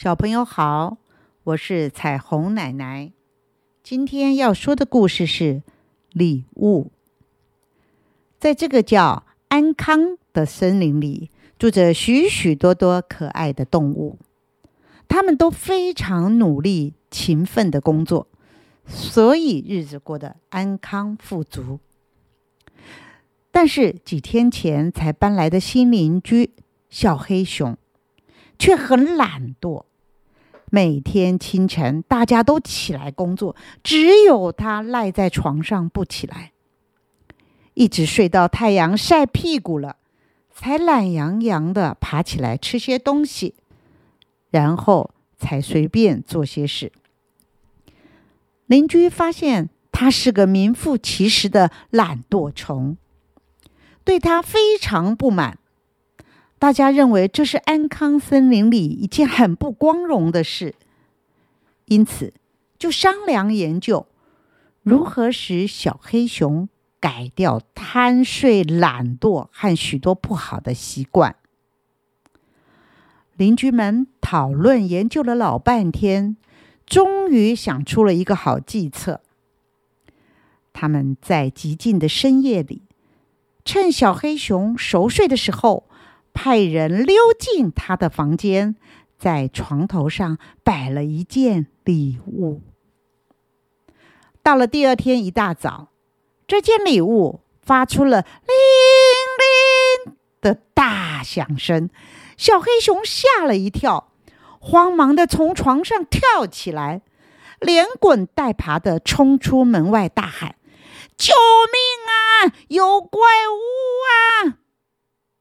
小朋友好，我是彩虹奶奶。今天要说的故事是礼物。在这个叫安康的森林里，住着许许多多可爱的动物，它们都非常努力、勤奋的工作，所以日子过得安康富足。但是几天前才搬来的新邻居小黑熊，却很懒惰。每天清晨，大家都起来工作，只有他赖在床上不起来，一直睡到太阳晒屁股了，才懒洋洋的爬起来吃些东西，然后才随便做些事。邻居发现他是个名副其实的懒惰虫，对他非常不满。大家认为这是安康森林里一件很不光荣的事，因此就商量研究如何使小黑熊改掉贪睡、懒惰和许多不好的习惯。邻居们讨论研究了老半天，终于想出了一个好计策。他们在寂静的深夜里，趁小黑熊熟睡的时候。派人溜进他的房间，在床头上摆了一件礼物。到了第二天一大早，这件礼物发出了“铃铃”的大响声，小黑熊吓了一跳，慌忙的从床上跳起来，连滚带爬的冲出门外，大喊：“救命啊！有怪物啊！”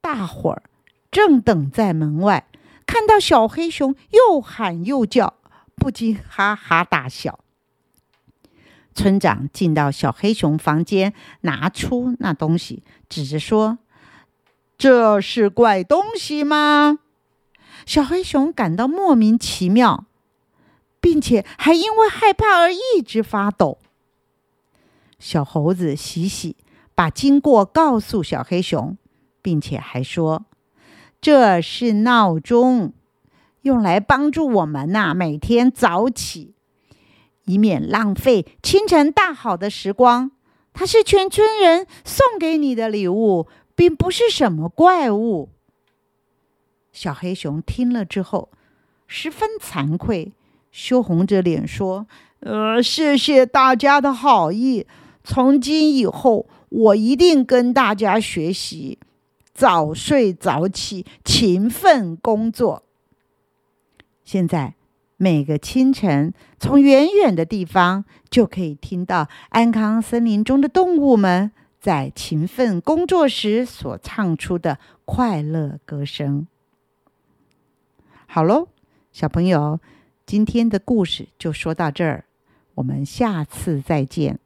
大伙儿。正等在门外，看到小黑熊又喊又叫，不禁哈哈大笑。村长进到小黑熊房间，拿出那东西，指着说：“这是怪东西吗？”小黑熊感到莫名其妙，并且还因为害怕而一直发抖。小猴子喜喜把经过告诉小黑熊，并且还说。这是闹钟，用来帮助我们呐每天早起，以免浪费清晨大好的时光。它是全村人送给你的礼物，并不是什么怪物。小黑熊听了之后，十分惭愧，羞红着脸说：“呃，谢谢大家的好意，从今以后，我一定跟大家学习。”早睡早起，勤奋工作。现在每个清晨，从远远的地方就可以听到安康森林中的动物们在勤奋工作时所唱出的快乐歌声。好喽，小朋友，今天的故事就说到这儿，我们下次再见。